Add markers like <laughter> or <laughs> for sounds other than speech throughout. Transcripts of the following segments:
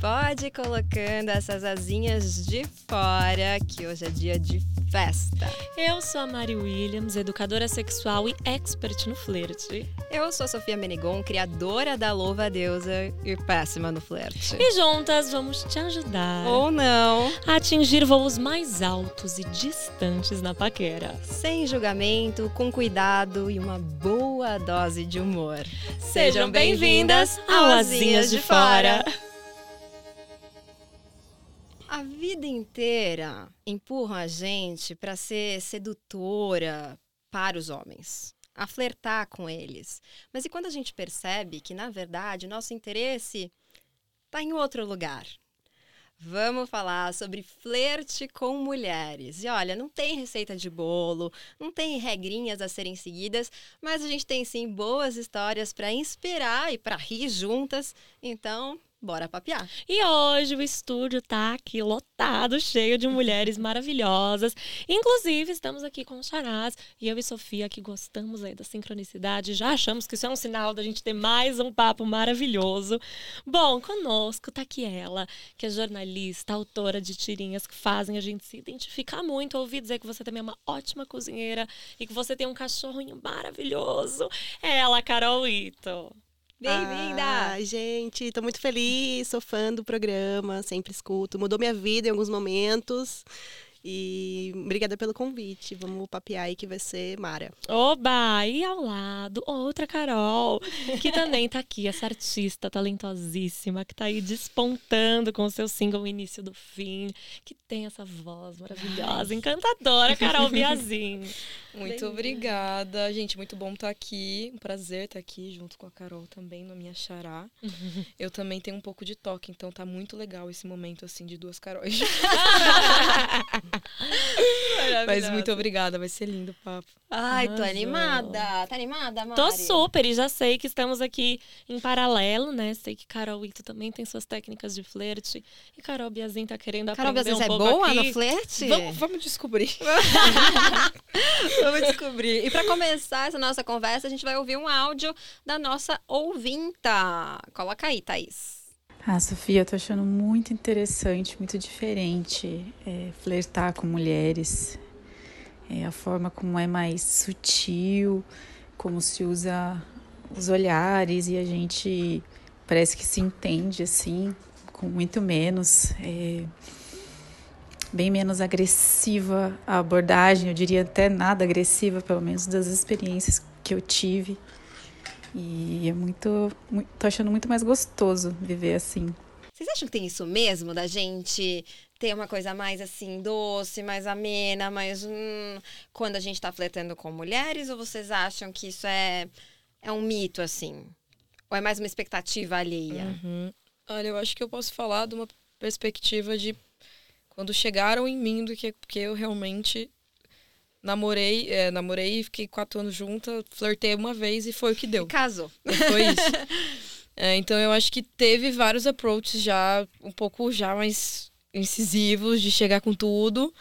pode ir colocando essas asinhas de fora, que hoje é dia de festa. Eu sou a Mari Williams, educadora sexual e expert no flerte. Eu sou a Sofia Menegon, criadora da Louva Deusa e péssima no flerte. E juntas vamos te ajudar. Ou não. A atingir voos mais altos e distantes na paquera. Sem julgamento, com cuidado e uma boa dose de humor. Sejam bem-vindas ao Asinhas de Fora. A vida inteira empurra a gente para ser sedutora para os homens, a flertar com eles. Mas e quando a gente percebe que, na verdade, nosso interesse está em outro lugar? Vamos falar sobre flerte com mulheres. E olha, não tem receita de bolo, não tem regrinhas a serem seguidas, mas a gente tem sim boas histórias para inspirar e para rir juntas. Então, bora papiar. E hoje o estúdio tá aqui lotado, cheio de mulheres <laughs> maravilhosas. Inclusive, estamos aqui com o Charás e eu e Sofia que gostamos aí da sincronicidade. Já achamos que isso é um sinal da gente ter mais um papo maravilhoso. Bom, conosco tá aqui ela, que é jornalista, autora de tirinhas que fazem a gente se identificar muito. Ouvi dizer que você também é uma ótima cozinheira e que você tem um cachorrinho maravilhoso. É ela, Carol Ito. Bem-vinda! Gente, tô muito feliz, sou fã do programa, sempre escuto. Mudou minha vida em alguns momentos. E obrigada pelo convite. Vamos papear aí que vai ser Mara. Oba! E ao lado, outra Carol, que também tá aqui, essa artista talentosíssima, que tá aí despontando com o seu single Início do Fim, que tem essa voz maravilhosa, encantadora, Carol Biazin. <laughs> Muito obrigada. Gente, muito bom estar aqui. Um prazer estar aqui junto com a Carol também, na minha xará. <laughs> Eu também tenho um pouco de toque, então tá muito legal esse momento, assim, de duas Caróis. <laughs> Mas muito obrigada, vai ser lindo o papo. Ai, tô animada. Tá animada, Mari? Tô super, e já sei que estamos aqui em paralelo, né? Sei que Carol Ito também tem suas técnicas de flerte. E Carol Biazin tá querendo Carol aprender Biazin um é boa aqui. no flerte? Vamos, vamos descobrir. <laughs> Vamos descobrir. E para começar essa nossa conversa, a gente vai ouvir um áudio da nossa ouvinta. Coloca aí, Thaís. Ah, Sofia, eu tô achando muito interessante, muito diferente é, flertar com mulheres. É, a forma como é mais sutil, como se usa os olhares e a gente parece que se entende assim, com muito menos. É, bem menos agressiva a abordagem, eu diria até nada agressiva, pelo menos das experiências que eu tive. E é muito, muito tô achando muito mais gostoso viver assim. Vocês acham que tem isso mesmo, da gente ter uma coisa mais assim, doce, mais amena, mais. Hum, quando a gente tá flertando com mulheres? Ou vocês acham que isso é, é um mito, assim? Ou é mais uma expectativa alheia? Uhum. Olha, eu acho que eu posso falar de uma perspectiva de quando chegaram em mim do que porque eu realmente namorei, é, namorei, fiquei quatro anos junta, flertei uma vez e foi o que deu. Casou. Foi isso. <laughs> É, então eu acho que teve vários approaches já um pouco já mais incisivos de chegar com tudo,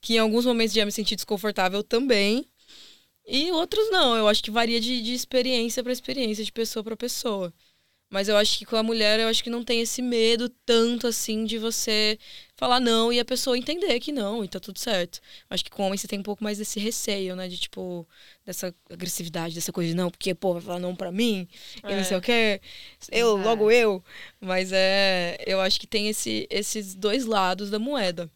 que em alguns momentos já me senti desconfortável também. E outros não, eu acho que varia de, de experiência para experiência, de pessoa para pessoa. Mas eu acho que com a mulher, eu acho que não tem esse medo tanto assim de você falar não e a pessoa entender que não e tá tudo certo. Eu acho que com o homem você tem um pouco mais desse receio, né? De tipo, dessa agressividade, dessa coisa de não, porque, pô, vai falar não pra mim e não sei o quê. Eu, Exato. logo eu. Mas é. Eu acho que tem esse, esses dois lados da moeda.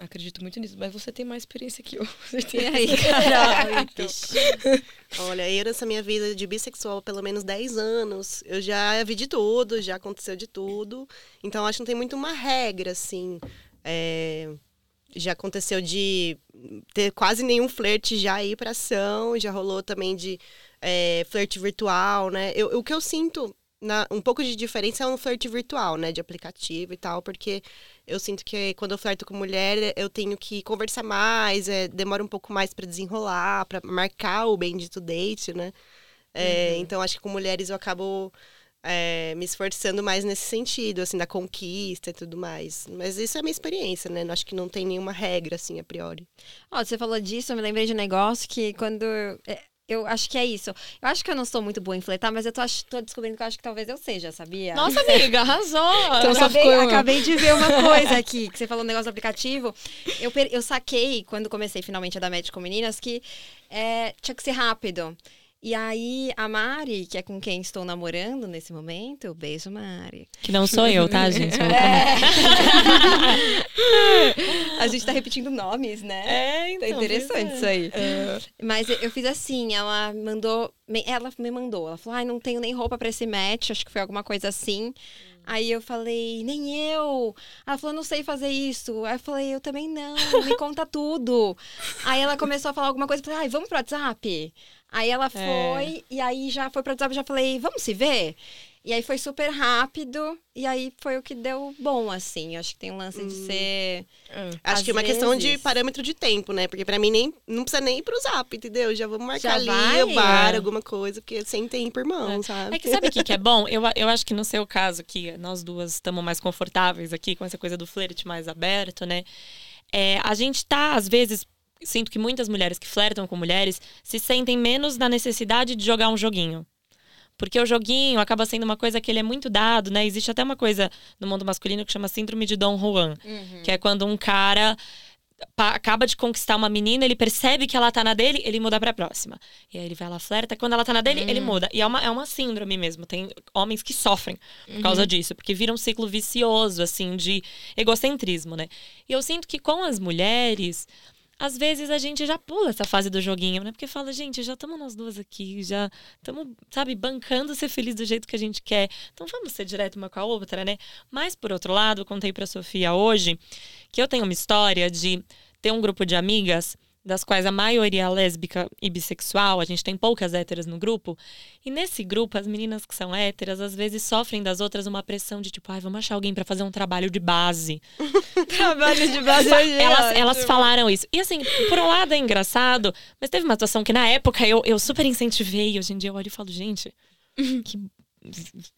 Acredito muito nisso. Mas você tem mais experiência que eu. <laughs> E aí, <laughs> Carol? <laughs> Então, Olha, eu nessa minha vida de bissexual pelo menos 10 anos, eu já vi de tudo, já aconteceu de tudo. Então acho que não tem muito uma regra, assim. É, já aconteceu de ter quase nenhum flerte já ir pra ação, já rolou também de é, flerte virtual, né? Eu, o que eu sinto, na- um pouco de diferença é um flerte virtual, né? De aplicativo e tal, porque eu sinto que quando eu flerto com mulher, eu tenho que conversar mais, é, demora um pouco mais pra desenrolar, pra marcar o bendito date, né? É, Então, acho que com mulheres eu acabo é, me esforçando mais nesse sentido, assim, da conquista e tudo mais. Mas isso é a minha experiência, né? Acho que não tem nenhuma regra, assim, a priori. Ó, você falou disso, eu me lembrei de um negócio que quando. Eu acho que é isso. Eu acho que eu não sou muito boa em flertar, mas eu tô, ach- tô descobrindo que eu acho que talvez eu seja, sabia? Nossa, amiga, arrasou! Então, acabei, ficou- acabei de ver uma coisa aqui, que você falou um negócio do aplicativo. Eu, per- eu saquei, quando comecei finalmente a dar match com meninas, que é, tinha que ser rápido. E aí, a Mari, que é com quem estou namorando nesse momento, beijo, Mari. Que não sou eu, tá, gente? <laughs> A gente tá repetindo nomes, né? É, Tá interessante isso aí. Mas eu- fiz assim, ela mandou. Ela me mandou. Ela falou: ai, não tenho nem roupa pra esse match, acho que foi alguma coisa assim. Aí eu falei, nem eu. Ela falou, não sei fazer isso. Aí eu falei, eu também não, me conta tudo. Aí ela começou a falar alguma coisa, eu falei, ai, vamos pro WhatsApp? Aí ela foi, e aí já foi pro WhatsApp, eu já falei, vamos se ver? E aí foi super rápido, e aí foi o que deu bom, assim. Acho que tem um lance de ser. Acho Às que é uma questão de vezes. parâmetro de tempo, né? Porque pra mim nem não precisa nem ir pro zap, entendeu? Já vamos marcar Já ali vai? o bar, É. alguma coisa, porque sem tempo, irmão, sabe? É que sabe o que, que é bom? Eu, eu acho que no seu caso, que nós duas estamos mais confortáveis aqui com essa coisa do flerte mais aberto, né? É, a gente tá, às vezes, sinto que muitas mulheres que flertam com mulheres se sentem menos na necessidade de jogar um joguinho. Porque o joguinho acaba sendo uma coisa que ele é muito dado, né? Existe até uma coisa no mundo masculino que chama síndrome de Don Juan, que é quando um cara acaba de conquistar uma menina, ele percebe que ela tá na dele, ele muda pra próxima. E aí ele vai lá, flerta. Quando ela tá na dele, ele muda. E é uma, é uma síndrome mesmo. Tem homens que sofrem por causa disso, porque vira um ciclo vicioso, assim, de egocentrismo, né? E eu sinto que com as mulheres. Às vezes a gente já pula essa fase do joguinho, né? Porque fala, gente, já estamos nós duas aqui, já estamos, sabe, bancando ser feliz do jeito que a gente quer. Então vamos ser direto uma com a outra, né? Mas, por outro lado, contei pra Sofia hoje que eu tenho uma história de ter um grupo de amigas, das quais a maioria é lésbica e bissexual, a gente tem poucas héteras no grupo. E nesse grupo, as meninas que são héteras, às vezes sofrem das outras uma pressão de tipo, ai, vamos achar alguém pra fazer um trabalho de base. <laughs> Trabalho de base Elas, elas falaram isso. E assim, por um lado é engraçado, mas teve uma situação que na época eu, eu super incentivei. E hoje em dia eu olho e falo, gente, que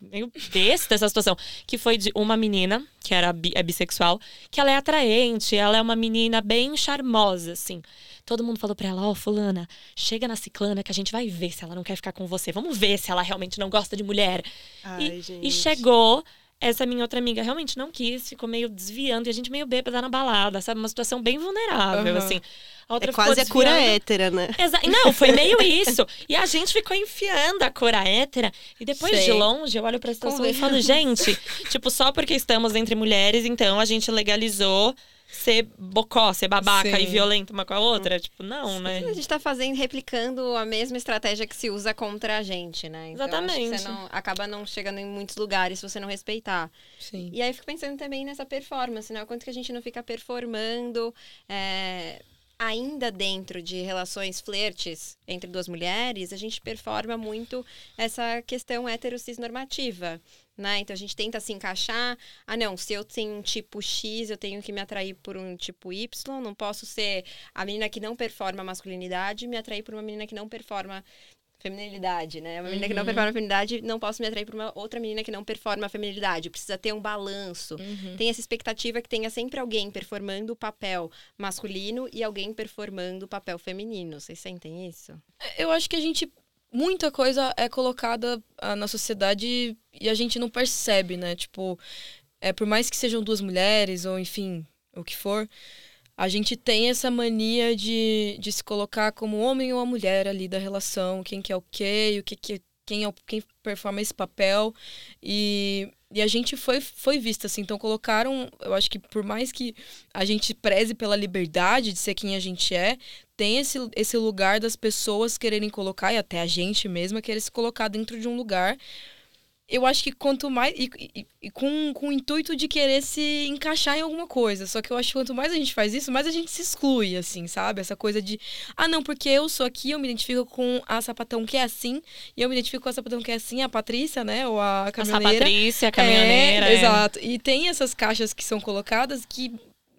meio besta essa situação. Que foi de uma menina, que era bi- é bissexual, que ela é atraente, ela é uma menina bem charmosa, assim. Todo mundo falou pra ela, ó, fulana, chega na ciclana que a gente vai ver se ela não quer ficar com você. Vamos ver se ela realmente não gosta de mulher. Ai, E, gente. e chegou, essa minha outra amiga realmente não quis, ficou meio desviando, e a gente meio bêbada na balada, sabe? Uma situação bem vulnerável, Aham. assim. A outra É quase a cura hétera, né? Exa não, foi meio <laughs> isso. E a gente ficou enfiando a cora hétera. E depois Sei. de longe, eu olho pra situação e falo, gente, tipo, só porque estamos entre mulheres, então a gente legalizou ser bocó, ser babaca Sim. e violenta uma com a outra. Tipo, não, né? A gente tá fazendo, replicando a mesma estratégia que se usa contra a gente, né? Então, acho que Exatamente. você não, acaba não chegando em muitos lugares se você não respeitar. Sim. E aí eu fico pensando também nessa performance, né? O quanto que a gente não fica performando é, ainda dentro de relações flertes entre duas mulheres, a gente performa muito essa questão heterocis-normativa. Né? Então a gente tenta se encaixar. Ah, não, se eu tenho um tipo X, eu tenho que me atrair por um tipo Y. Não posso ser a menina que não performa masculinidade me atrair por uma menina que não performa feminilidade, né? Uma menina que não performa feminilidade, não posso me atrair por uma outra menina que não performa a feminilidade. Precisa ter um balanço. Tem essa expectativa que tenha sempre alguém performando o papel masculino e alguém performando o papel feminino. Vocês sentem isso? Eu acho que a gente. Muita coisa é colocada ah, na sociedade e a gente não percebe, né? Tipo, é, por mais que sejam duas mulheres, ou enfim, o que for, a gente tem essa mania de, de se colocar como homem ou a mulher ali da relação, quem que é o quê, o que, que quem, é quem performa esse papel. E, e a gente foi, foi vista assim. Então colocaram, eu acho que por mais que a gente preze pela liberdade de ser quem a gente é, tem esse, esse lugar das pessoas quererem colocar, e até a gente mesma querer se colocar dentro de um lugar. Eu acho que quanto mais. E, e- e com, com o intuito de querer se encaixar em alguma coisa. Só que eu acho que quanto mais a gente faz isso, mais a gente se exclui, assim, sabe? Essa coisa de. Ah, não, porque eu sou aqui, eu me identifico com a sapatão que é assim, e eu me identifico com a sapatão que é assim, a Patrícia, né? Ou a A caminhoneira. Patrícia, a caminhoneira. É, é. Exato. E tem essas caixas que são colocadas que,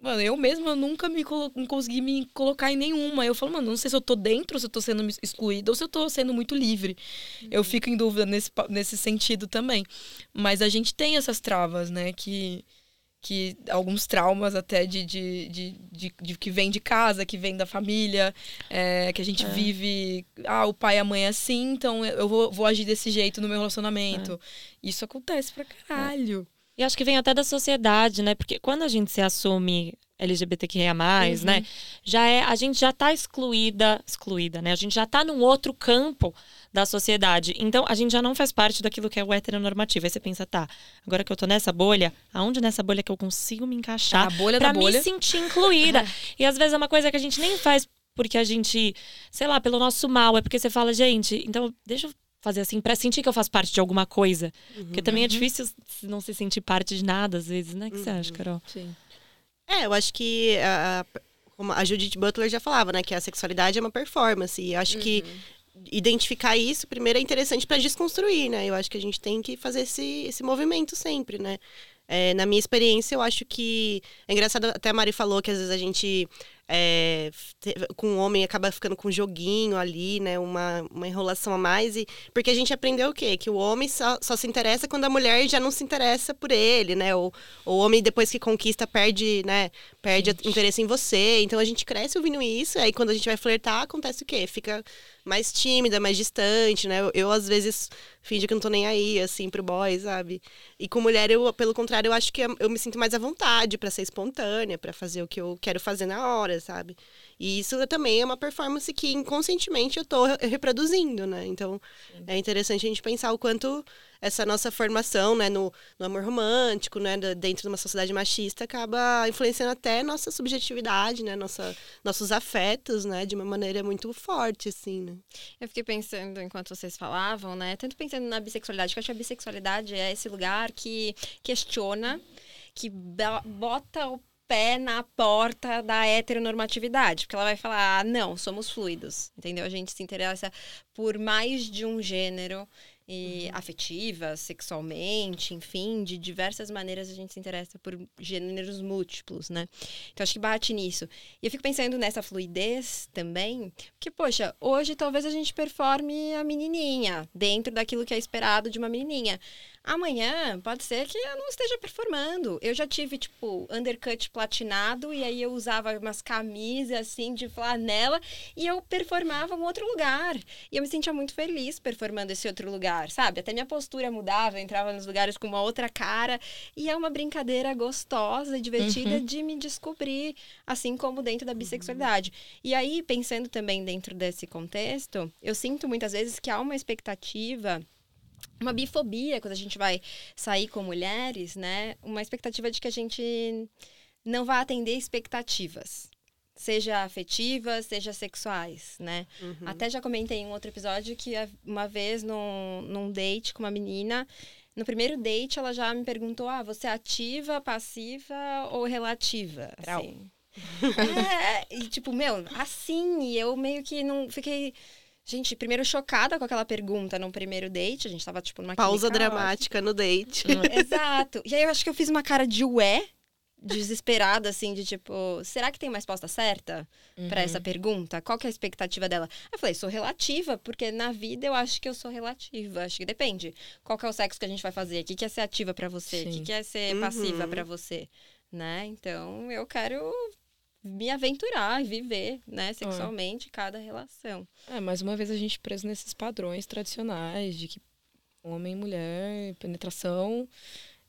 mano, eu mesma nunca me não consegui me colocar em nenhuma. Eu falo, mano, não sei se eu tô dentro, se eu tô sendo excluída ou se eu tô sendo muito livre. Eu fico em dúvida nesse, nesse sentido também. Mas a gente tem essas travas, né, que, que alguns traumas até de, de, de, de, de que vem de casa, que vem da família, é, que a gente É. vive. Ah, o pai e a mãe é assim, então eu vou, vou agir desse jeito no meu relacionamento. Isso acontece pra caralho. E acho que vem até da sociedade, né? Porque quando a gente se assume LGBTQIA+, né? Já é, a gente já tá excluída, excluída, né? A gente já tá num outro campo da sociedade. Então, a gente já não faz parte daquilo que é o heteronormativo. Aí você pensa, tá, agora que eu tô nessa bolha, aonde nessa bolha que eu consigo me encaixar a bolha pra da bolha. me sentir incluída? <laughs> e às vezes é uma coisa que a gente nem faz porque a gente, sei lá, pelo nosso mal, é porque você fala, gente, então deixa eu fazer assim pra sentir que eu faço parte de alguma coisa. Porque também é difícil se não se sentir parte de nada às vezes, né? O que você acha, Carol? Sim. É, eu acho que a, como a Judith Butler já falava, né, que a sexualidade é uma performance. E eu acho que identificar isso primeiro é interessante para desconstruir, né? Eu acho que a gente tem que fazer esse, esse movimento sempre, né? É, na minha experiência, eu acho que. É engraçado, até a Mari falou que às vezes a gente. É, com o homem acaba ficando com um joguinho ali, né? Uma, uma enrolação a mais. E, porque a gente aprendeu o quê? Que o homem só, só se interessa quando a mulher já não se interessa por ele, né? Ou o homem, depois que conquista, perde, né? Perde a- interesse em você. Então a gente cresce ouvindo isso. Aí quando a gente vai flertar, acontece o quê? Fica mais tímida, mais distante, né? Eu, eu, às vezes, finjo que não tô nem aí, assim, pro boy, sabe? E com mulher, eu, pelo contrário, eu acho que eu me sinto mais à vontade pra ser espontânea, pra fazer o que eu quero fazer na hora, sabe? E isso também é uma performance que inconscientemente eu re- reproduzindo, né? Então, é interessante a gente pensar o quanto essa nossa formação, né, no, no amor romântico, né, dentro de uma sociedade machista, acaba influenciando até nossa subjetividade, né, nossa, nossos afetos, né, de uma maneira muito forte, assim, né? Eu fiquei pensando enquanto vocês falavam, né? Tanto pensando na bissexualidade, que eu acho que a bissexualidade é esse lugar que questiona, que bota o pé na porta da heteronormatividade. Porque ela vai falar, ah, não, somos fluidos. Entendeu? A gente se interessa por mais de um gênero. E afetiva, sexualmente, enfim, de diversas maneiras a gente se interessa por gêneros múltiplos, né? Então acho que bate nisso. E eu fico pensando nessa fluidez também, que, poxa, hoje talvez a gente performe a menininha, dentro daquilo que é esperado de uma menininha. Amanhã pode ser que eu não esteja performando. Eu já tive, tipo, undercut platinado, e aí eu usava umas camisas, assim, de flanela, e eu performava um outro lugar. E eu me sentia muito feliz performando esse outro lugar, sabe? Até minha postura mudava, eu entrava nos lugares com uma outra cara. E é uma brincadeira gostosa e divertida de me descobrir, assim como dentro da bissexualidade. E aí, pensando também dentro desse contexto, eu sinto muitas vezes que há uma expectativa uma bifobia quando a gente vai sair com mulheres, né? Uma expectativa de que a gente não vai atender expectativas. Seja afetivas, seja sexuais, né? Até já comentei em um outro episódio que uma vez num, num date com uma menina, no primeiro date ela já me perguntou: ah, você é ativa, passiva ou relativa? Assim. <laughs> é, e tipo, meu, assim, e eu meio que não fiquei. Gente, primeiro chocada com aquela pergunta num primeiro date. A gente tava, tipo, numa Pausa dramática no date. <laughs> Exato. E aí eu acho que eu fiz uma cara de ué, desesperada, assim, de tipo, será que tem uma resposta certa pra essa pergunta? Qual que é a expectativa dela? Eu falei, sou relativa, porque na vida eu acho que eu sou relativa. Acho que depende. Qual que é o sexo que a gente vai fazer? O que, que é ser ativa pra você? O que, que é ser passiva pra você? Né? Então, eu quero me aventurar e viver, né, sexualmente cada relação. É, mais uma vez a gente preso nesses padrões tradicionais de que homem mulher, penetração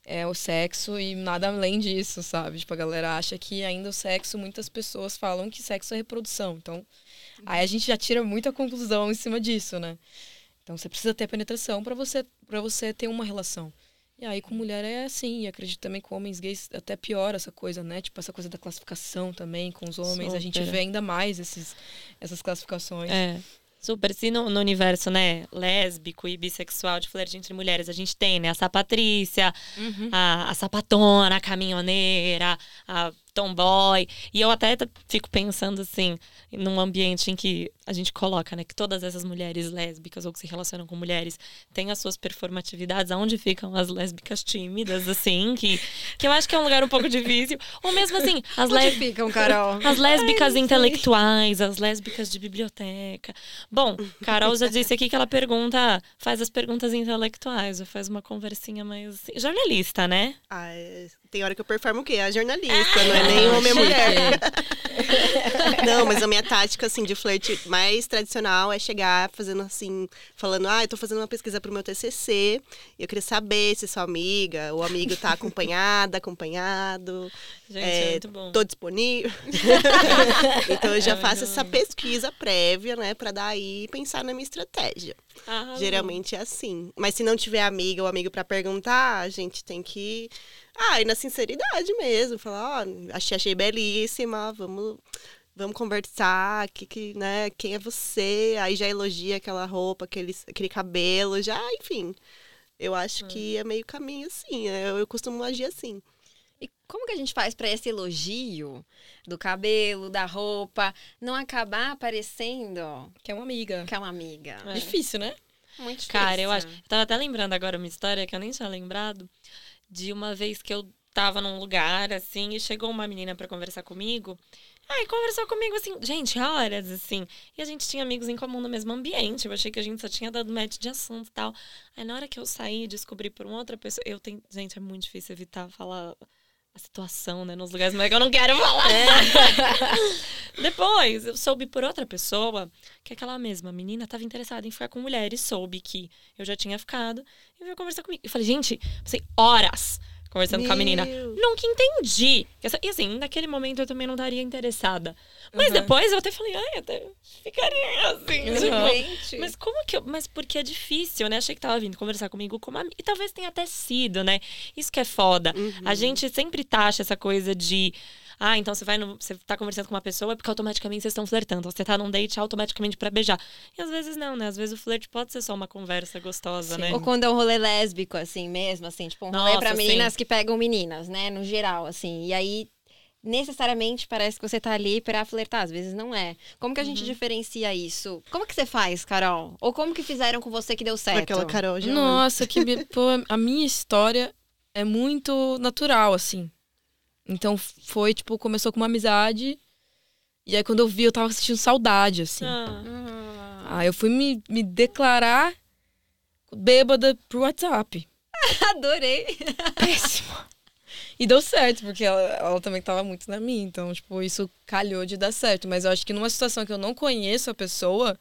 é o sexo e nada além disso, sabe? Tipo, a galera acha que ainda o sexo, muitas pessoas falam que sexo é reprodução. Então, aí a gente já tira muita conclusão em cima disso, né? Então, você precisa ter penetração para você para você ter uma relação. E aí com mulher é assim, e acredito também com homens gays até pior essa coisa, né? Tipo, essa coisa da classificação também com os homens, a gente Super. vê ainda mais esses, essas classificações. É. Super. Se no, no universo, né, lésbico e bissexual de flerte entre mulheres, a gente tem, né, a sapatrícia, Uhum. a, a sapatona, a caminhoneira, a tomboy. E eu até fico pensando assim, num ambiente em que a gente coloca, né, que todas essas mulheres lésbicas ou que se relacionam com mulheres têm as suas performatividades, aonde ficam as lésbicas tímidas, assim, que, que eu acho que é um lugar um pouco difícil. Ou mesmo assim, as Onde lésbicas. ficam, Carol? As lésbicas intelectuais, as lésbicas de biblioteca. Bom, Carol já disse aqui que ela pergunta, faz as perguntas intelectuais, ou faz uma conversinha mais. assim, jornalista, né? Ah, é- tem hora que eu performo o quê? A jornalista, não é nem homem ou mulher. <laughs> Não, mas a minha tática, assim, de flerte mais tradicional é chegar fazendo assim, falando, ah, eu tô fazendo uma pesquisa pro meu TCC, e eu queria saber se sua amiga ou amigo tá acompanhada, acompanhado, Gente, É, é muito bom. tô disponível. <laughs> então eu já É faço essa bom. pesquisa prévia, né, pra daí pensar na minha estratégia. Geralmente é assim. Mas se não tiver amiga ou amigo pra perguntar, a gente tem que. Ah, e na sinceridade mesmo. Falar, ó, achei, achei belíssima, vamos. Vamos conversar, que, que, né, quem é você? Aí já elogia aquela roupa, aquele, aquele cabelo, já, enfim. Eu acho que é meio caminho assim. Eu, eu costumo agir assim. E como que a gente faz para esse elogio do cabelo, da roupa, não acabar parecendo Que é uma amiga. que é uma amiga? É. Difícil, né? Muito difícil. Cara, eu acho. Eu tava até lembrando agora uma história que eu nem tinha lembrado de uma vez que eu tava num lugar assim e chegou uma menina pra conversar comigo. Aí conversou comigo assim, gente, horas assim. E a gente tinha amigos em comum no mesmo ambiente. Eu achei que a gente só tinha dado match de assunto e tal. Aí na hora que eu saí e descobri por uma outra pessoa, eu tenho, gente, é muito difícil evitar falar a situação, né, nos lugares, mas é que eu não quero falar. <laughs> Depois, eu soube por outra pessoa que aquela mesma menina estava interessada em ficar com mulheres, soube que eu já tinha ficado e veio conversar comigo. Eu falei, gente, passei horas conversando com a menina. Meu. Nunca entendi. E assim, naquele momento eu também não estaria interessada. Mas Uhum. depois eu até falei, ai, até ficaria assim. Uhum. tipo, mas como que eu. Mas porque é difícil, né? Achei que tava vindo conversar comigo como amiga. E talvez tenha até sido, né? Isso que é foda. A gente sempre taxa essa coisa de. Ah, então você vai no, você tá conversando com uma pessoa é porque automaticamente vocês estão flertando. Você tá num date automaticamente pra beijar. E às vezes não, né? Às vezes o flerte pode ser só uma conversa gostosa, Sim. né? Ou quando é um rolê lésbico, assim, mesmo, assim, tipo, um rolê Nossa, pra sim. meninas que pegam meninas, né, no geral, assim. E aí, necessariamente, parece que você tá ali pra flertar, às vezes não é. Como que a Uhum. gente diferencia isso? Como que você faz, Carol? Ou como que fizeram com você que deu certo? Aquela Carol já. Nossa, que me- <laughs> pô, a minha história é muito natural, assim. Então foi, tipo, começou com uma amizade. E aí quando eu vi, eu tava sentindo saudade, assim. Ah, Aí eu fui me, me declarar bêbada pro WhatsApp. <laughs> adorei. Péssimo. E deu certo, porque ela, ela também tava muito na minha. Então, tipo, isso calhou de dar certo. Mas eu acho que numa situação que eu não conheço a pessoa.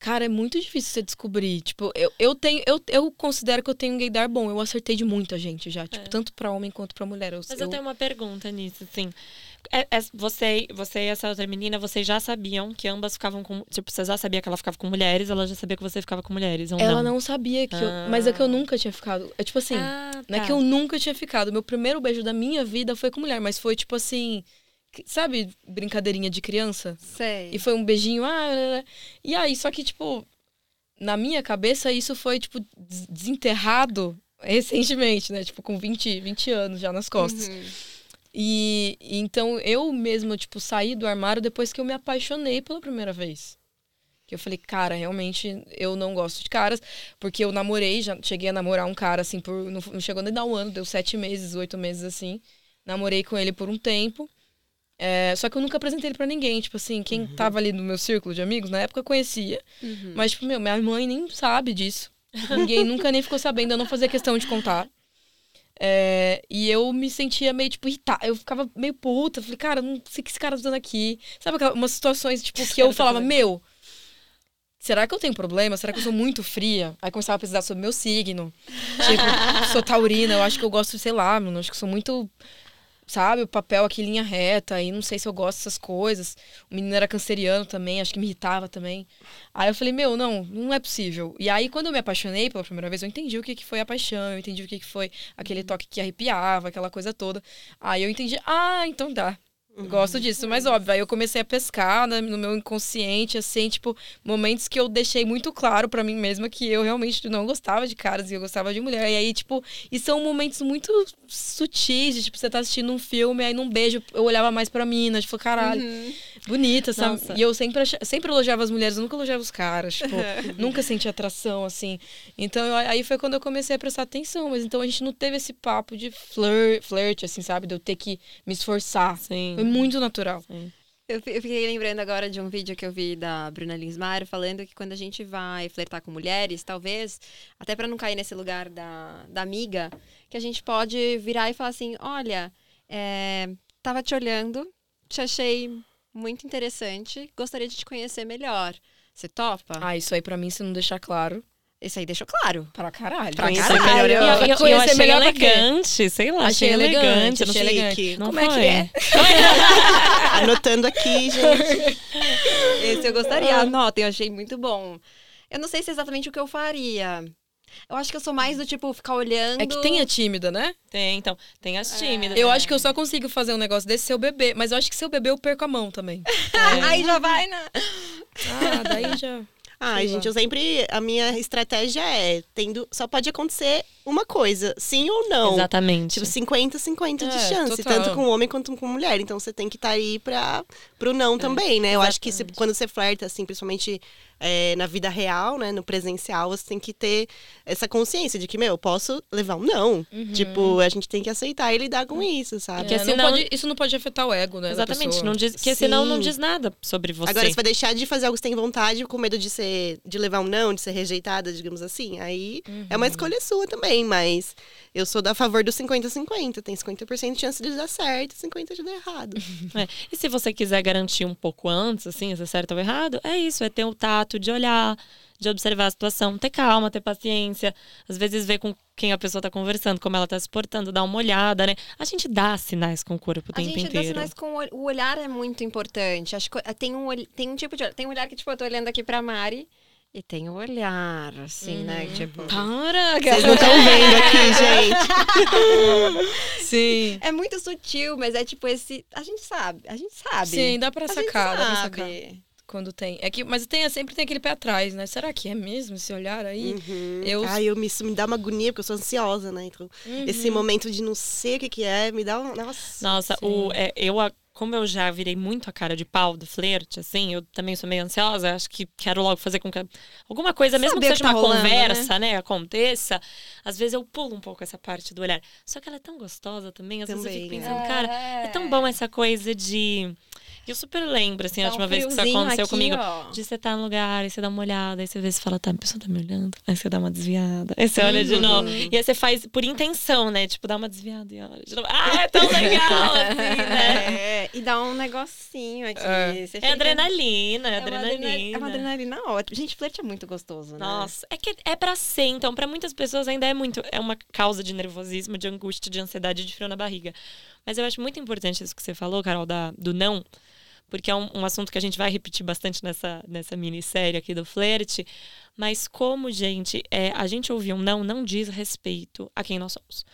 Cara, é muito difícil você descobrir. Tipo, eu, eu tenho. Eu, eu considero que eu tenho um gaydar bom. Eu acertei de muita gente já. Tipo, É. tanto pra homem quanto pra mulher. Eu, Mas eu, eu tenho uma pergunta nisso, assim. É- é- você, você e essa outra menina, vocês já sabiam que ambas ficavam com. Tipo, você já sabia que ela ficava com mulheres, ela já sabia que você ficava com mulheres, Ela não? não sabia que eu. Mas é que eu nunca tinha ficado. É tipo assim. Ah, Não é tá. que eu nunca tinha ficado. Meu primeiro beijo da minha vida foi com mulher, mas foi tipo assim. Sabe, brincadeirinha de criança? Sei. E foi um beijinho, ah, lá, lá. e aí, só que, tipo, na minha cabeça, isso foi, tipo, des- desenterrado recentemente, né? Tipo, com 20, 20 anos já nas costas. Uhum. E, e então eu mesma, tipo, saí do armário depois que eu me apaixonei pela primeira vez. Que eu falei, cara, realmente eu não gosto de caras, porque eu namorei, já cheguei a namorar um cara, assim, por. Não, não chegou nem a dar um ano, deu sete meses, oito meses assim. Namorei com ele por um tempo. É, só que eu nunca apresentei ele pra ninguém. Tipo assim, quem tava ali no meu círculo de amigos, na época eu conhecia. Uhum. Mas, tipo, meu, minha mãe nem sabe disso. Ninguém <laughs> nunca nem ficou sabendo, eu não fazia questão de contar. É, e eu me sentia meio, tipo, irritada. Eu ficava meio puta. Falei, cara, não sei o que esse cara tá fazendo aqui. Sabe aquelas umas situações, tipo, que eu falava, meu, será que eu tenho problema? Será que eu sou muito fria? Aí começava a pesquisar sobre meu signo. Tipo, sou taurina, eu acho que eu gosto, sei lá, mano, acho que sou muito. Sabe, o papel aqui linha reta, e não sei se eu gosto dessas coisas. O menino era canceriano também, acho que me irritava também. Aí eu falei, meu, não, não é possível. E aí, quando eu me apaixonei pela primeira vez, eu entendi o que, que foi a paixão, eu entendi o que, que foi aquele toque que arrepiava, aquela coisa toda. Aí eu entendi, ah, então dá. Gosto disso, mas óbvio, aí eu comecei a pescar né, no meu inconsciente, assim, tipo, momentos que eu deixei muito claro pra mim mesma que eu realmente não gostava de caras e eu gostava de mulher. E aí, tipo, e são momentos muito sutis, de, tipo, você tá assistindo um filme, aí num beijo eu olhava mais pra mina, tipo, caralho, bonita, sabe? Nossa. E eu sempre, sempre elogiava as mulheres, nunca elogiava os caras, tipo, <laughs> nunca senti atração, assim. Então, eu- aí foi quando eu comecei a prestar atenção, mas então a gente não teve esse papo de flirt, flirt assim, sabe? De eu ter que me esforçar. Sim. Foi muito natural. Eu fi- eu fiquei lembrando agora de um vídeo que eu vi da Bruna Linsmar falando que quando a gente vai flertar com mulheres, talvez, até pra não cair nesse lugar da, da amiga, que a gente pode virar e falar assim: olha, é, tava te olhando, te achei muito interessante, gostaria de te conhecer melhor. Você topa? Ah, isso aí pra mim, se não deixar claro. Isso aí deixou claro. Pra caralho. Pra Conhecer caralho. melhor é eu, eu, eu Conhecer achei melhor elegante, sei lá, achei, Achei elegante. elegante, não achei sei. elegante. Não Como é que foi. é? <laughs> Anotando aqui, gente. Esse eu gostaria. Anotem, eu achei muito bom. Eu não sei se é exatamente o que eu faria. Eu acho que eu sou mais do tipo ficar olhando. É que tem a tímida, né? Tem, então, tem as tímidas. Eu né? acho que eu só consigo fazer um negócio desse se eu beber. Mas eu acho que se eu beber, eu perco a mão também. <laughs> Aí já vai, né? Ah, daí já. Ai, Sei gente, lá. eu sempre. A minha estratégia é: tendo, só pode acontecer uma coisa, sim ou não. Exatamente. Tipo, 50-50 de É, chance, total. tanto com homem quanto com mulher. Então você tem que estar aí pra, pro não também, né? Eu acho que se- exatamente. quando você flerta, assim, principalmente é, na vida real, né? No presencial, você tem que ter essa consciência de que, meu, eu posso levar um não. Tipo, a gente tem que aceitar e lidar com isso, sabe? Porque É, não senão- pode- isso não pode afetar o ego, né? Exatamente, não diz, porque senão não Sim. diz nada sobre você. Agora, você vai deixar de fazer algo que você tem vontade com medo de ser de levar um não, de ser rejeitada, digamos assim. Aí é uma escolha sua também, mas eu sou da favor do 50-50. Tem 50% de chance de dar certo e 50% de dar errado. <laughs> É. E se você quiser garantir um pouco antes, assim, se é certo ou errado, é isso, é ter o tato de olhar, de observar a situação, ter calma, ter paciência. Às vezes ver com quem a pessoa tá conversando, como ela tá se portando, dar uma olhada, né? A gente dá sinais com o corpo o A tempo gente dá inteiro. sinais com o o olhar é muito importante. Acho que tem um, tem um tipo de olhar. Tem um olhar que, tipo, eu tô olhando aqui pra Mari e tem o olhar, assim, né? Tipo. Para, Vocês não estão vendo aqui, <laughs> gente. Sim. É muito sutil, mas é tipo esse. A gente sabe, a gente sabe. Sim, dá pra a gente sacar, dá pra sabe. sacar. Quando tem. É que, mas tem, sempre tem aquele pé atrás, né? Será que é mesmo esse olhar aí? Uhum. Eu- Ai, eu me, isso me dá uma agonia, porque eu sou ansiosa, né? Então, esse momento de não sei o que, que é, me dá um. Nossa. Nossa, o, é, eu, a- como eu já virei muito a cara de pau do flerte, assim, eu também sou meio ansiosa, acho que quero logo fazer com que alguma coisa, mesmo Saber que o que seja tá uma rolando, conversa, né? aconteça, às vezes eu pulo um pouco essa parte do olhar. Só que ela é tão gostosa também, às vezes eu fico Também, pensando, é. cara, é tão bom essa coisa de. Eu super lembro, assim, a Dá um última vez que isso aconteceu aqui, comigo. ó. De você estar no lugar, aí você dá uma olhada, aí você vê, você fala, tá, a pessoa tá me olhando. Aí você dá uma desviada. Aí você olha de Uhum. novo. E aí você faz por intenção, né? Tipo, dá uma desviada e olha de novo. Ah, é tão legal, assim, né? <laughs> É, e dá um negocinho aqui. É. Você É fica- adrenalina, é É uma adrenalina. adrenalina. É uma adrenalina ótima. Gente, flerte é muito gostoso, né? Nossa, é que é pra ser, então, pra muitas pessoas ainda é muito, é uma causa de nervosismo, de angústia, de ansiedade, de frio na barriga. Mas eu acho muito importante isso que você falou, Carol, da, do não, porque é um, um assunto que a gente vai repetir bastante nessa, nessa minissérie aqui do flerte. Mas como, gente, é, a gente ouvir um não não diz respeito a quem nós somos.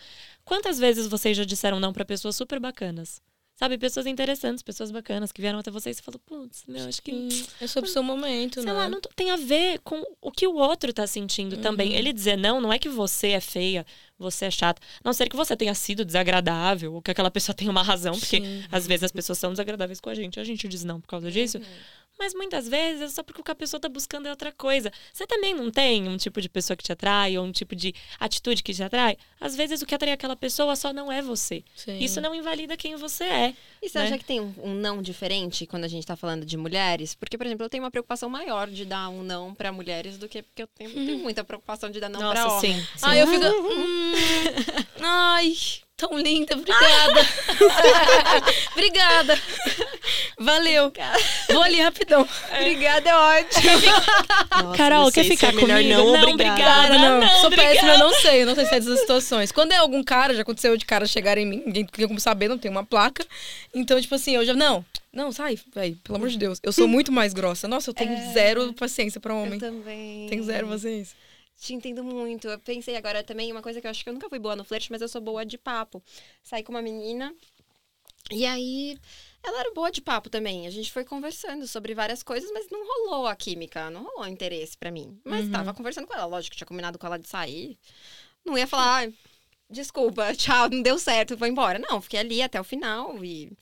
Quantas vezes vocês já disseram não pra pessoas super bacanas? Sabe, pessoas interessantes, pessoas bacanas que vieram até vocês e falou, putz, meu, acho que É sobre o seu momento, sei né? lá, não tem a ver com o que o outro tá sentindo também. Uhum. Ele dizer não, não é que você é feia, você é chata. A não ser que você tenha sido desagradável, ou que aquela pessoa tenha uma razão, porque Sim. às vezes as pessoas são desagradáveis com a gente, a gente diz não por causa disso. Uhum. Mas muitas vezes é só porque o que a pessoa tá buscando é outra coisa. Você também não tem um tipo de pessoa que te atrai, ou um tipo de atitude que te atrai? Às vezes o que atrai aquela pessoa só não é você. Sim. Isso não invalida quem você é. E você né? acha que tem um, um não diferente quando a gente tá falando de mulheres? Porque, por exemplo, eu tenho uma preocupação maior de dar um não pra mulheres do que porque eu tenho, tenho muita preocupação de dar não pra Nossa, homem. sim. sim. Ai, eu fico. <laughs> Hum, ai, tão linda, obrigada. <laughs> obrigada. Valeu. Vou ali rapidão. Obrigada, é ótimo. Nossa, Carol, quer ficar é comigo? Não, Não, obrigada. obrigada. Não. não, Sou péssima, eu obrigada. não sei. Eu não sei se é dessas situações. Quando é algum cara, já aconteceu de cara chegar em mim, ninguém tem como saber, não tem uma placa. Então, tipo assim, eu já. Não, não, sai, velho, pelo amor de Deus. Eu sou muito mais grossa. Nossa, eu tenho É. zero paciência pra homem. Eu também. Tenho zero paciência. Te entendo muito. Eu pensei agora também, uma coisa que eu acho que eu nunca fui boa no flerte, mas eu sou boa de papo. Saí com uma menina E aí, ela era boa de papo também. A gente foi conversando sobre várias coisas, mas não rolou a química, não rolou interesse pra mim. Mas Uhum. tava conversando com ela, lógico, tinha combinado com ela de sair. Não ia falar, "Ai, desculpa, <laughs> tchau, não deu certo, vou embora. Não, fiquei ali até o final e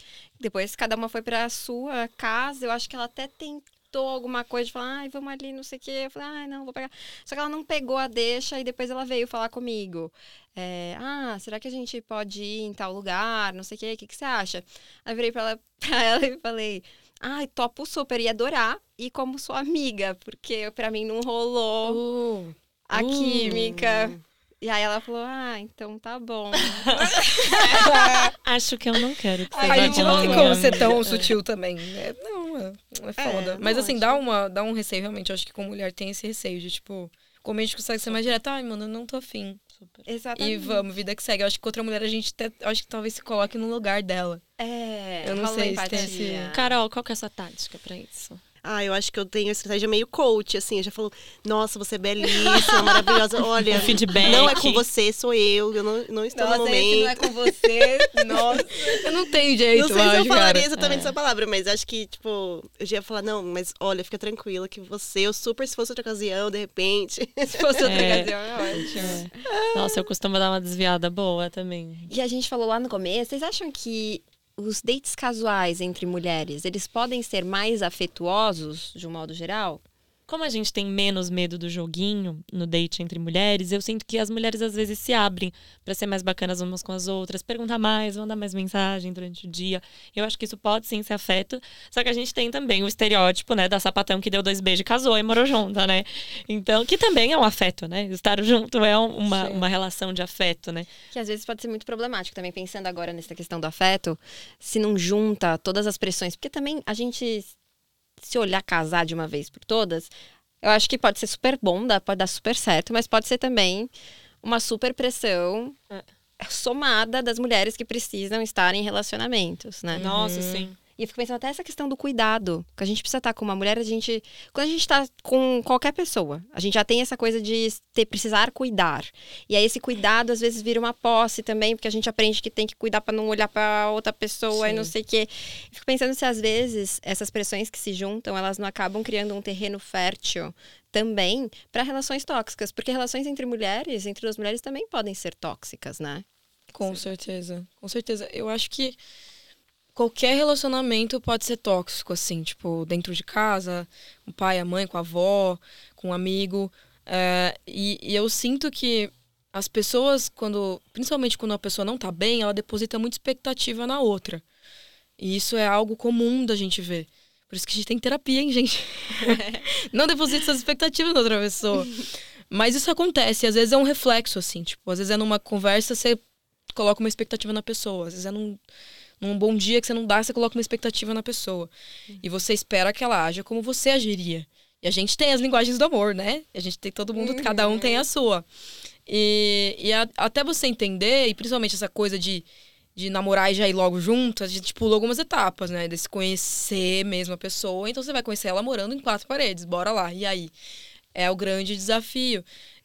depois cada uma foi pra sua casa. Eu acho que ela até tentou alguma coisa de falar, ai, vamos ali, não sei o quê. Eu falei, ai, não, vou pegar. Só que ela não pegou a deixa e depois ela veio falar comigo. É, ah, será que a gente pode ir em tal lugar? Não sei o quê, o que, que você acha? Aí eu virei pra ela, <laughs> pra ela e falei, ai, topo super, ia adorar. E como sua amiga, porque pra mim não rolou Uh, a Uh. química. E aí ela falou, ah, então tá bom. <laughs> Acho que eu não quero que você a gente de não tem como ser tão sutil também. né? não, é, é foda. É, Mas assim, acho- dá, uma, dá um receio, realmente. Eu acho que com mulher tem esse receio de, tipo, como a gente consegue ser mais direto, ai, mano, eu não tô afim. Exatamente. E vamos, vida que segue. Eu acho que com outra mulher a gente até, acho que talvez se coloque no lugar dela. É, Eu não sei se empatia. tem esse- Carol, qual que é a sua tática pra isso? Ah, eu acho que eu tenho a estratégia meio coach, assim. Eu já falo, nossa, você é belíssima, maravilhosa. <laughs> Olha, feedback. não é com você, sou eu. Eu não, não estou Nossa, no momento. não é com você. <laughs> Nossa. Eu não tenho jeito, Não sei se eu falaria cara. exatamente É. essa palavra, mas acho que, tipo, eu já ia falar, não, mas olha, fica tranquila que você, eu super, se fosse outra ocasião, de repente. <laughs> Se fosse outra É. ocasião, é ótimo. É. Nossa, eu costumo dar uma desviada boa também. E a gente falou lá no começo, vocês acham que os dates casuais entre mulheres, eles podem ser mais afetuosos, de um modo geral? Como a gente tem menos medo do joguinho no date entre mulheres, eu sinto que as mulheres às vezes se abrem pra ser mais bacanas umas com as outras, perguntar mais, mandar mais mensagem durante o dia. Eu acho que isso pode sim ser afeto. Só que a gente tem também o estereótipo, né, da sapatão que deu dois beijos e casou e morou junta, né? Então, que também é um afeto, né? Estar junto é um- uma, Sim. uma relação de afeto, né? Que às vezes pode ser muito problemático também, pensando agora nessa questão do afeto, se não junta todas as pressões. Porque também a gente, se olhar casar de uma vez por todas, eu acho que pode ser super bom, dá, pode dar super certo, mas pode ser também uma super pressão É. somada das mulheres que precisam estar em relacionamentos, né? Nossa, sim. E eu fico pensando até essa questão do cuidado. Que a gente precisa estar com uma mulher, a gente. Quando a gente tá com qualquer pessoa, a gente já tem essa coisa de ter, precisar cuidar. E aí esse cuidado às vezes vira uma posse também, porque a gente aprende que tem que cuidar para não olhar para outra pessoa e não sei o quê. Eu fico pensando se às vezes essas pressões que se juntam, elas não acabam criando um terreno fértil também para relações tóxicas, porque relações entre mulheres, entre duas mulheres também podem ser tóxicas, né? Com certeza, com certeza. Eu acho que qualquer relacionamento pode ser tóxico, assim, tipo, dentro de casa, com o pai, a mãe, com a avó, com um amigo. É, e, e eu sinto que as pessoas, quando. Principalmente quando a pessoa não tá bem, ela deposita muita expectativa na outra. E isso é algo comum da gente ver. Por isso que a gente tem terapia, hein, gente? <laughs> não deposita essas expectativas na outra pessoa. Mas isso acontece, às vezes é um reflexo, assim, tipo, às vezes é numa conversa, você coloca uma expectativa na pessoa. Às vezes é num, num bom dia que você não dá, você coloca uma expectativa na pessoa. E você espera que ela haja como você agiria. E a gente tem as linguagens do amor, né? A gente tem todo mundo, cada um tem a sua. E, e a- até você entender, e principalmente essa coisa de, de namorar e já ir logo junto, a gente pula algumas etapas, né? De se conhecer mesmo a pessoa. Então você vai conhecer ela morando em quatro paredes, bora lá. E aí? É o grande desafio.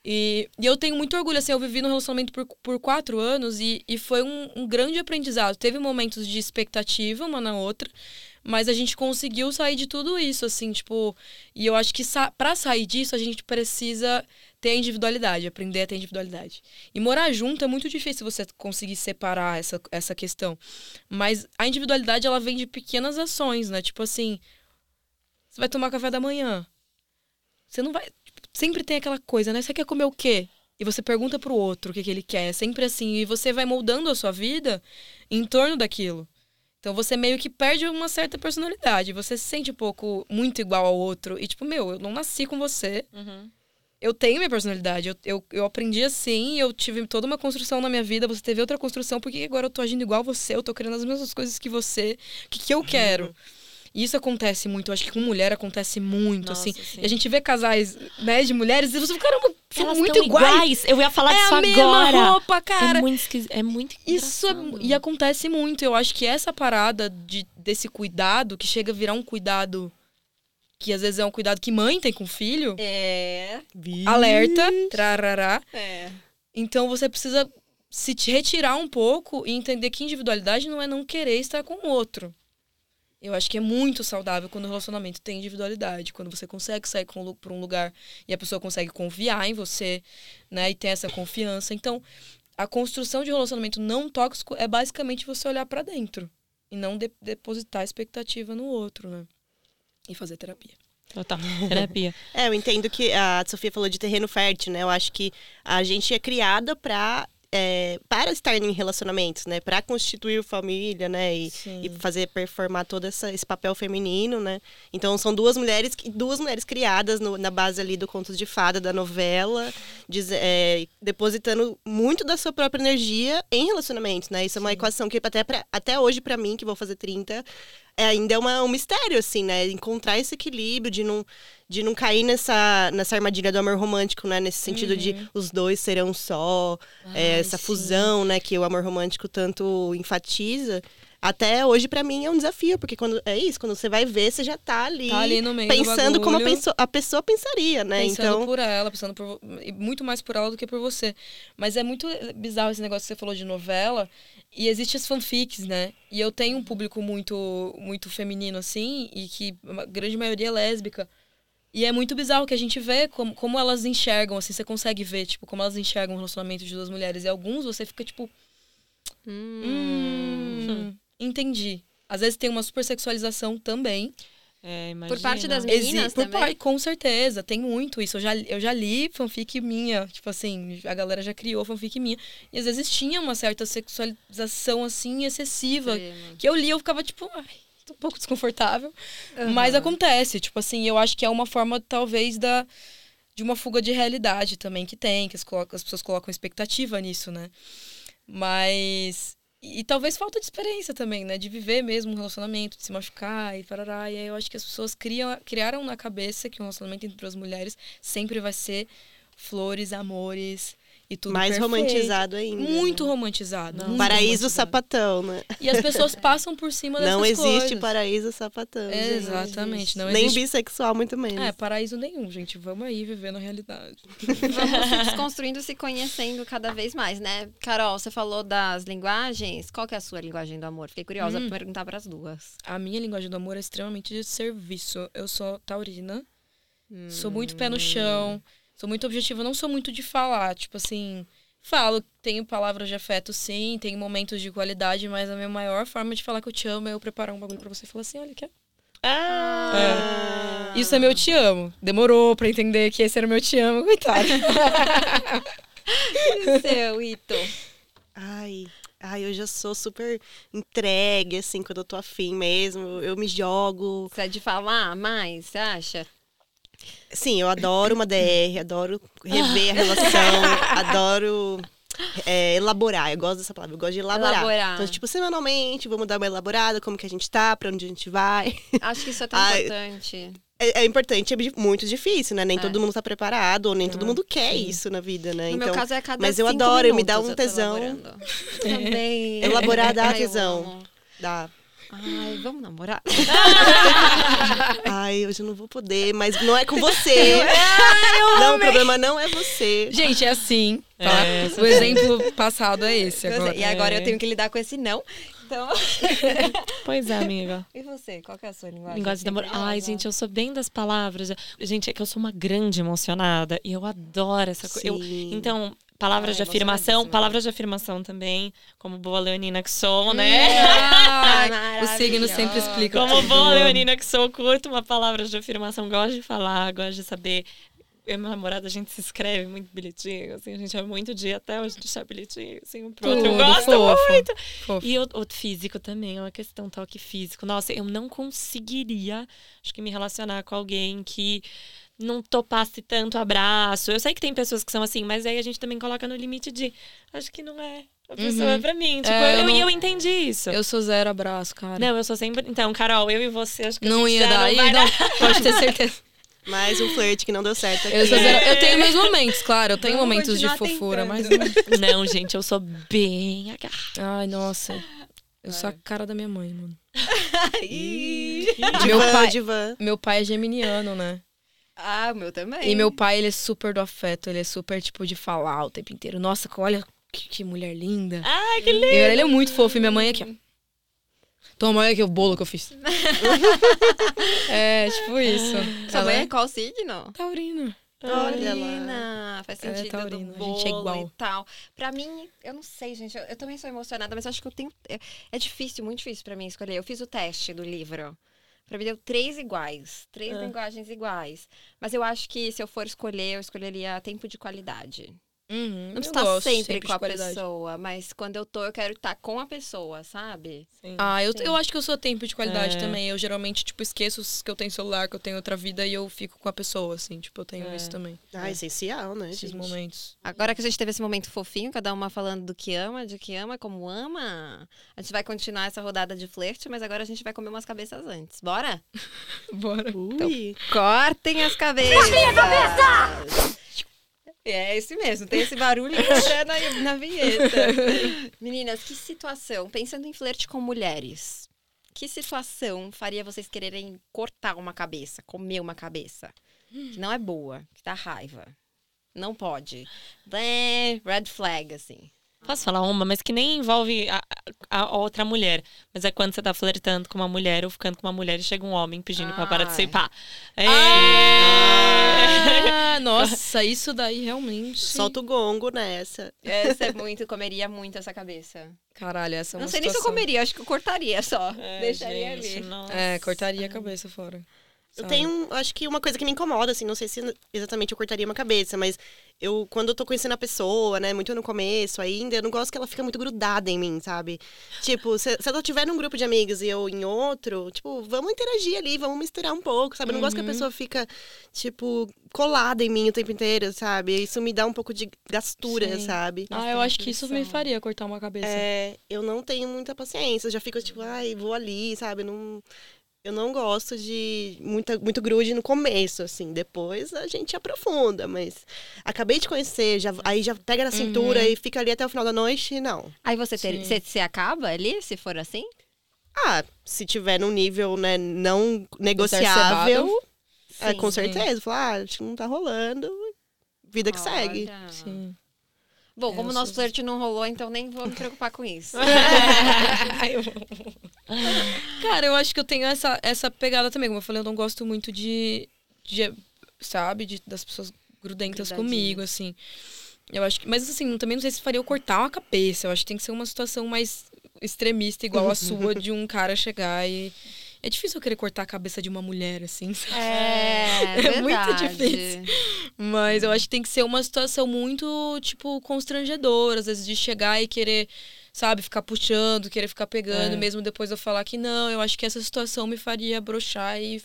E, e eu tenho muito orgulho, assim, eu vivi num relacionamento por, por quatro anos e, e foi um, um grande aprendizado. Teve momentos de expectativa uma na outra, mas a gente conseguiu sair de tudo isso, assim, tipo... E eu acho que sa para sair disso, a gente precisa ter individualidade, aprender a ter individualidade. E morar junto é muito difícil você conseguir separar essa, essa questão. Mas a individualidade, ela vem de pequenas ações, né? Tipo assim, você vai tomar café da manhã. Você não vai... Sempre tem aquela coisa, né? Você quer comer o quê? E você pergunta pro outro o que, que ele quer. É sempre assim. E você vai moldando a sua vida em torno daquilo. Então você meio que perde uma certa personalidade. Você se sente um pouco muito igual ao outro. E tipo, meu, eu não nasci com você. Uhum. Eu tenho minha personalidade. Eu, eu, eu aprendi assim, eu tive toda uma construção na minha vida. Você teve outra construção. Por que agora eu tô agindo igual a você? Eu tô querendo as mesmas coisas que você. O que, que eu quero? E isso acontece muito. Eu acho que com mulher acontece muito, Nossa, assim. sim. E a gente vê casais, né, de mulheres e você fala, caramba, são Elas muito iguais. iguais. Eu ia falar É disso a mesma roupa, cara. É muito esquisito. É muito Isso é- e acontece muito. Eu acho que essa parada de, desse cuidado, que chega a virar um cuidado que às vezes é um cuidado que mãe tem com o filho, É. alerta, trarará. É. Então você precisa se retirar um pouco e entender que individualidade não é não querer estar com o outro. Eu acho que é muito saudável quando o relacionamento tem individualidade, quando você consegue sair para um lugar e a pessoa consegue confiar em você, né, e ter essa confiança. Então, a construção de um relacionamento não tóxico é basicamente você olhar para dentro e não de depositar expectativa no outro, né? E fazer terapia. Total. Terapia. <laughs> É, eu entendo que a Sofia falou de terreno fértil, né? Eu acho que a gente é criada para é, para estar em relacionamentos, né? Para constituir família, né? E, e, fazer performar todo essa, esse papel feminino, né? Então são duas mulheres, duas mulheres criadas no, na base ali do Contos de Fada, da novela, diz, é, depositando muito da sua própria energia em relacionamentos, né? Isso é uma Sim. equação que até, pra, até hoje, para mim, que vou fazer 30, é, ainda é uma, um mistério, assim, né? Encontrar esse equilíbrio de não, de não cair nessa, nessa armadilha do amor romântico, né? Nesse sentido uhum. de os dois serão só, é, essa sim. fusão, né? Que o amor romântico tanto enfatiza até hoje para mim é um desafio, porque quando é isso, quando você vai ver, você já tá ali, tá ali no meio pensando como a pessoa, a pessoa pensaria, né? Pensando então... por ela, pensando por, muito mais por ela do que por você. Mas é muito bizarro esse negócio que você falou de novela, e existe as fanfics, né? E eu tenho um público muito muito feminino assim, e que a grande maioria é lésbica. E é muito bizarro que a gente vê como, como elas enxergam, assim, você consegue ver, tipo, como elas enxergam o relacionamento de duas mulheres. E alguns você fica, tipo. Hum. hum entendi. Às vezes tem uma supersexualização também. É, por parte das meninas Exi por também? com certeza, tem muito isso. Eu já, eu já li fanfic minha, tipo assim, a galera já criou fanfic minha. E às vezes tinha uma certa sexualização, assim, excessiva. Que eu li eu ficava, tipo, ai, tô um pouco desconfortável. Uhum. Mas acontece, tipo assim, eu acho que é uma forma, talvez, da de uma fuga de realidade também que tem, que as, as pessoas colocam expectativa nisso, né? Mas e, talvez falta de experiência também, né? De viver mesmo um relacionamento, de se machucar e parará. E aí eu acho que as pessoas criam, criaram na cabeça que um relacionamento entre duas mulheres sempre vai ser flores, amores, e tudo Mais perfeito. romantizado ainda. Muito né? romantizado. Não, muito paraíso romantizado. sapatão, né? E as pessoas passam por cima dessas Não existe coisas. paraíso sapatão. É, exatamente. Não Nem bissexual, muito menos. É, paraíso nenhum, gente. Vamos aí viver na realidade. Vamos se <laughs> desconstruindo, se conhecendo cada vez mais, né? Carol, você falou das linguagens. Qual que é a sua linguagem do amor? Fiquei curiosa hum. pra perguntar para as duas. A minha linguagem do amor é extremamente de serviço. Eu sou taurina. Hum. Sou muito pé no chão. Sou muito objetiva. Não sou muito de falar. Tipo assim Falo, tenho palavras de afeto, sim, tenho momentos de qualidade, mas a minha maior forma de falar que eu te amo é eu preparar um bagulho pra você e falar assim: olha, quer? Ah! É. Isso é meu te amo. Demorou pra entender que esse era meu te amo, coitado. <laughs> <laughs> seu, Ito? Ai, ai, eu já sou super entregue, assim, quando eu tô afim mesmo. Eu me jogo. Você é de falar mais, você acha? Sim, eu adoro uma DR, adoro rever a relação, <laughs> adoro é, elaborar. Eu gosto dessa palavra, eu gosto de elaborar. elaborar. Então, tipo, semanalmente, vamos dar uma elaborada, como que a gente tá, pra onde a gente vai. Acho que isso é tão Ai, importante. É, é, importante, é muito difícil, né? Nem é. todo mundo tá preparado, ou nem todo mundo quer Sim. isso na vida, né? No então, meu caso é cada Mas eu adoro, me dá um tesão. <laughs> Também. <laughs> Elaborar dá tesão. Dá. Ai, vamos namorar? <laughs> Ai, hoje eu não vou poder, mas não é com você. <laughs> Ai, não, o problema não é você. Gente, é assim. Tá? É, o exemplo passado é esse. Agora. E agora é. eu tenho que lidar com esse não. Então. <laughs> pois é, amiga. E você? Qual é a sua linguagem? Linguagem de amor. Ai, gente, eu sou bem das palavras. Gente, é que eu sou uma grande emocionada e eu adoro essa coisa. Então, Palavras Ai, de afirmação, palavras de afirmação também, como boa leonina que sou, né? Ah, <laughs> o signo sempre explica. Como boa leonina que sou, curto uma palavra de afirmação, gosto de falar, gosto de saber. Eu e meu namorado, a gente se escreve muito bilhetinho, assim, a gente é muito dia até hoje deixar bilhetinho, assim, um pro outro. Eu gosto fofo, muito. Fofo. E o, o, físico também, é uma questão toque físico. Nossa, eu não conseguiria, acho que me relacionar com alguém que não topasse tanto abraço. Eu sei que tem pessoas que são assim, mas aí a gente também coloca no limite de acho que não é a pessoa uhum. é pra mim. Tipo, é, eu, eu, não... eu, entendi isso. Eu sou zero abraço, cara. Não, eu sou sempre. Então, Carol, eu e você, acho que não ia dar. Não, não, dar. <laughs> pode ter certeza. Mais um flerte que não deu certo aqui. Eu, zero... eu tenho meus momentos, claro. Eu tenho Vamos momentos de fofura, tentando. mas. <laughs> Não, gente, eu sou bem agarrada. Ai, nossa. Eu sou a cara da minha mãe, mano. meu, pai, meu pai é geminiano, né? Ah, o meu também. E meu pai, ele é super do afeto, ele é super, tipo, de falar o tempo inteiro. Nossa, olha que, que mulher linda. Ai, que lindo! Eu- ele é muito fofo. E minha mãe aqui, ó. Toma, olha aqui o bolo que eu fiz. <laughs> é, tipo isso. Sua Ela mãe é é qual signo? lá. Taurina, faz é sentido taurina, do a bolo gente é igual. e tal. Pra mim, eu não sei, gente, eu, eu também sou emocionada, mas acho que eu tenho... É, é difícil, muito difícil pra mim escolher. Eu fiz o teste do livro. Pra mim deu três iguais, três Ah. linguagens iguais. Mas eu acho que se eu for escolher, eu escolheria tempo de qualidade. Uhum, Não precisa estar sempre, sempre com a pessoa, mas quando eu tô, eu quero estar com a pessoa, sabe? Sim. Ah, eu, Sim. eu acho que eu sou tempo de qualidade É. também. Eu geralmente, tipo, esqueço que eu tenho celular, que eu tenho outra vida e eu fico com a pessoa, assim. Tipo, eu tenho É. isso também. Ah, essencial, né, Esses gente? momentos. Agora que a gente teve esse momento fofinho, cada uma falando do que ama, de que ama, como ama, a gente vai continuar essa rodada de flerte, mas agora a gente vai comer umas cabeças antes. Bora? <laughs> Bora. Ui. Cortem as cabeças! minha cabeça! É esse mesmo, tem esse barulho até na, na vinheta. <laughs> Meninas, que situação, pensando em flerte com mulheres, que situação faria vocês quererem cortar uma cabeça, comer uma cabeça? Que não é boa, que dá raiva. Não pode. É, red flag, assim. Posso falar uma, mas que nem envolve a, a- outra mulher. Mas é quando você tá flertando com uma mulher ou ficando com uma mulher e chega um homem pedindo pra Ai. participar. É. Ah, <laughs> nossa, isso daí realmente. Solta o gongo nessa. Essa é muito, comeria muito essa cabeça. Caralho, essa é uma Não sei nem se eu situação. comeria, acho que eu cortaria só. É, Deixaria gente, ali. nossa. É, cortaria a cabeça fora. Eu tenho, acho que uma coisa que me incomoda, assim, não sei se exatamente eu cortaria uma cabeça, mas eu, quando eu tô conhecendo a pessoa, né, muito no começo ainda, eu não gosto que ela fica muito grudada em mim, sabe? Tipo, se, se ela estiver num grupo de amigos e eu em outro, tipo, vamos interagir ali, vamos misturar um pouco, sabe? Eu não gosto que a Uhum. pessoa fica, tipo, colada em mim o tempo inteiro, sabe? Isso me dá um pouco de gastura, Sim. sabe? Ah, eu acho que isso me faria cortar uma cabeça. É, eu não tenho muita paciência, eu já fico tipo, ai, vou ali, sabe? Não, eu não gosto de muita, muito grude no começo, assim. Depois a gente aprofunda, mas acabei de conhecer, já, aí já pega na cintura e fica ali até o final da noite, não. Aí você, ter, você, você acaba ali, se for assim? Ah, se tiver num nível, né, não negociável, é, Sim. com certeza. Falar, ah, acho que não tá rolando, vida que segue. Olha. Sim. Bom, como o nosso sou- flerte não rolou, então nem vou me preocupar com isso. <laughs> Cara, eu acho que eu tenho essa, essa pegada também. Como eu falei, eu não gosto muito de. de sabe? De, das pessoas grudentas comigo, assim. Eu acho que. Mas assim, também não sei se faria eu cortar uma cabeça. Eu acho que tem que ser uma situação mais extremista, igual a <laughs> sua, de um cara chegar e. É difícil eu querer cortar a cabeça de uma mulher, assim. sabe? É, <laughs> É muito difícil. Mas eu acho que tem que ser uma situação muito, tipo, constrangedora, às vezes, de chegar e querer, sabe, ficar puxando, querer ficar pegando, É. mesmo depois eu falar que não. Eu acho que essa situação me faria broxar e.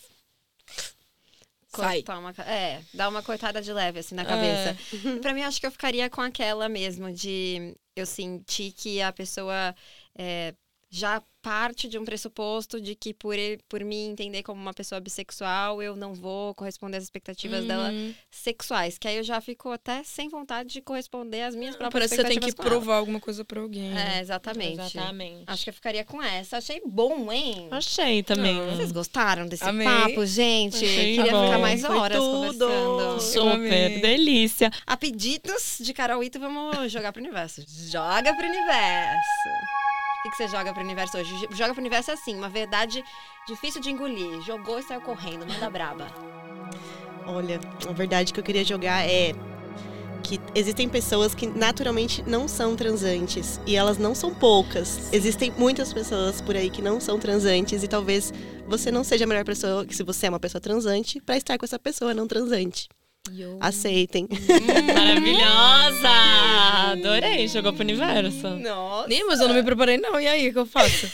Sai. Cortar uma, é, dar uma cortada de leve, assim, na É. cabeça. <laughs> Pra mim, acho que eu ficaria com aquela mesmo, de eu sentir que a pessoa é, já parte de um pressuposto de que por, ele- por me entender como uma pessoa bissexual, eu não vou corresponder às expectativas dela Uhum. sexuais. Que aí eu já fico até sem vontade de corresponder às minhas próprias Parece que você tem que expectativas com ela. provar alguma coisa pra alguém. né? É, exatamente. Exatamente. Acho que eu ficaria com essa. Achei bom, hein? Achei também. Ah. Vocês gostaram desse Amei. papo, gente? Achei Queria bom. ficar mais Foi horas tudo. conversando. Super, amei. delícia. A pedidos de Carol Ito, vamos jogar pro universo. Joga pro universo. O que, que você joga pro universo hoje? Joga pro universo assim, uma verdade difícil de engolir. Jogou e saiu correndo, manda braba. Olha, a verdade que eu queria jogar é que existem pessoas que naturalmente não são transantes e elas não são poucas. Existem muitas pessoas por aí que não são transantes e talvez você não seja a melhor pessoa, se você é uma pessoa transante, pra estar com essa pessoa não transante. Yo. Aceitem. Maravilhosa! Adorei, jogou pro universo. Nossa. Nem, mas eu não me preparei, não. E aí, o que eu faço?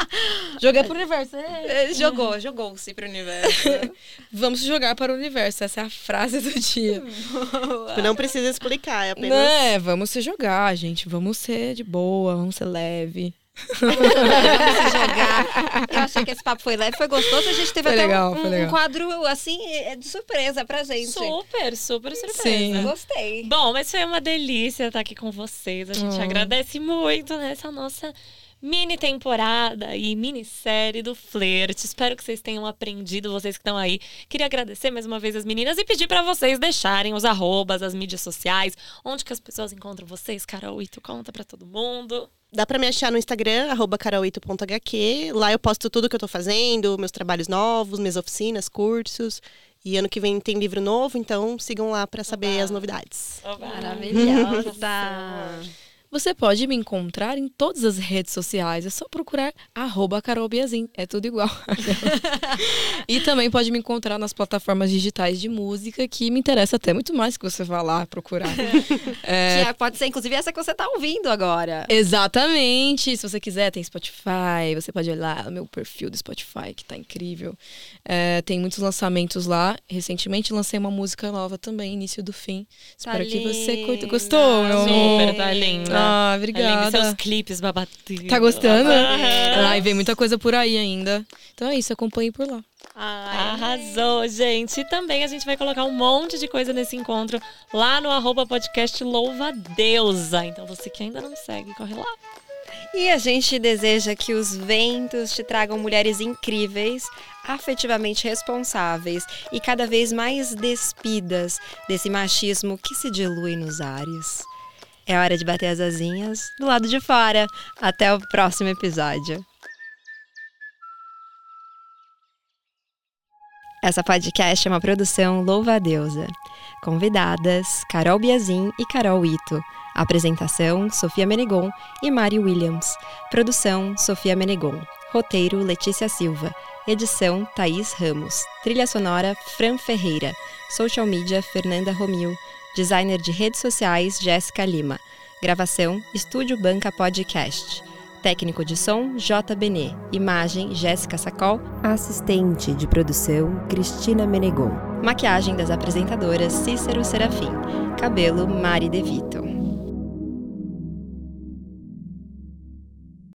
<laughs> Joguei pro universo. é. Jogou, jogou-se pro universo. <laughs> Vamos jogar para o universo. Essa é a frase do dia. <laughs> Não precisa explicar, é apenas. Não, é, vamos se jogar, gente. Vamos ser de boa, vamos ser leve. <laughs> Eu achei que esse papo foi leve, foi gostoso. A gente teve Foi até legal, um, um quadro, assim, é de surpresa pra gente. Super, super surpresa. Sim. Gostei. Bom, mas foi uma delícia estar aqui com vocês. A gente Oh. agradece muito nessa nossa mini temporada e minissérie do Flerte. Espero que vocês tenham aprendido, vocês que estão aí. Queria agradecer mais uma vez as meninas e pedir para vocês deixarem os arrobas, as mídias sociais, onde que as pessoas encontram vocês. Carol Ito, conta para todo mundo. Dá pra me achar no Instagram, arroba carolito.hq. Lá eu posto tudo que eu tô fazendo, meus trabalhos novos, minhas oficinas, cursos. E ano que vem tem livro novo, então sigam lá para saber Oba. as novidades. Maravilhosa. Você pode me encontrar em todas as redes sociais. É só procurar arroba Carol Biazin. É tudo igual. <laughs> e também pode me encontrar nas plataformas digitais de música, que me interessa até muito mais que você vá lá procurar. <laughs> É, Que é- pode ser, inclusive, essa que você tá ouvindo agora. Exatamente. Se você quiser, tem Spotify. Você pode olhar o meu perfil do Spotify, que tá incrível. É, tem muitos lançamentos lá. Recentemente lancei uma música nova também, início do fim. Espero que você curta. Gostou, meu amor? Super, tá linda. Ah, obrigada. seus clipes babados. Tá gostando? Aham. Ai, vem muita coisa por aí ainda. Então é isso, acompanhe por lá. Arrasou, gente. E também a gente vai colocar um monte de coisa nesse encontro lá no arroba podcast Louva Deusa. Então você que ainda não segue, corre lá. E a gente deseja que os ventos te tragam mulheres incríveis, afetivamente responsáveis e cada vez mais despidas desse machismo que se dilui nos ares. É hora de bater as asinhas do lado de fora. Até o próximo episódio. Essa podcast é uma produção Louva a Deusa. Convidadas: Carol Biazin e Carol Ito. Apresentação: Sofia Menegon e Mari Williams. Produção: Sofia Menegon. Roteiro: Letícia Silva. Edição: Thaís Ramos. Trilha sonora: Fran Ferreira. Social media: Fernanda Romil. Designer de redes sociais: Jéssica Lima. Gravação: Estúdio Banca Podcast. Técnico de som, J. Benê. Imagem, Jéssica Sacol. Assistente de produção, Cristina Menegon. Maquiagem das apresentadoras, Cícero Serafim. Cabelo, Mari De Vito.